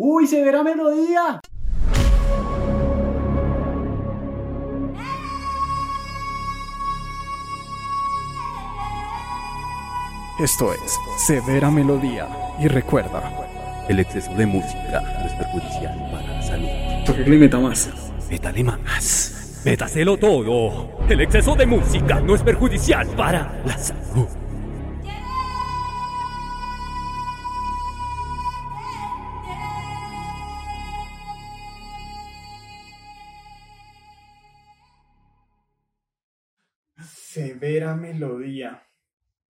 ¡Uy, severa melodía! Esto es Severa Melodía. Y recuerda, El exceso de música no es perjudicial para la salud. toque meta más. Métale más. Métaselo todo. El exceso de música no es perjudicial para la salud. Severa Melodía.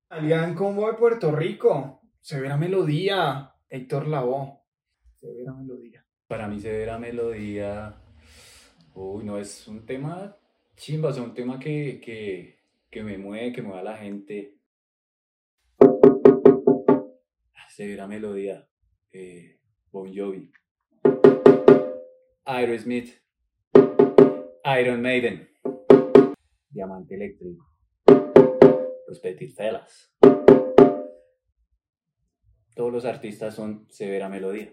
Alian Combo de Puerto Rico. Severa Melodía. Héctor Lavoe. Severa Melodía. Para mí severa melodía, uy, no, es un tema chimba, sea, un tema que, que, que me mueve, que mueve a la gente. Severa melodía, eh, Bon Jovi, Aerosmith, Iron Maiden, Diamante Eléctrico, Los Petit Felas. Todos los artistas son severa melodía.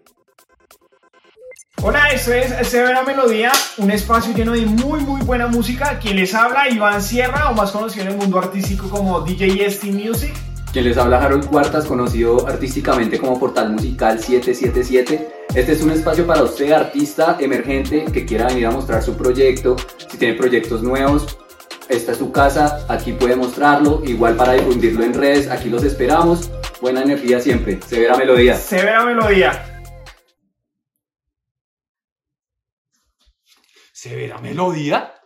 Hola, esto es Severa Melodía, un espacio lleno de muy muy buena música. Quien les habla, Iván Sierra, o más conocido en el mundo artístico como DJ ST Music. Quien les habla Harold Cuartas, conocido artísticamente como Portal Musical 777. Este es un espacio para usted, artista emergente, que quiera venir a mostrar su proyecto. Si tiene proyectos nuevos, esta es su casa, aquí puede mostrarlo. Igual para difundirlo en redes, aquí los esperamos. Buena energía siempre, severa melodía. Severa Melodía. ¿Severa melodía?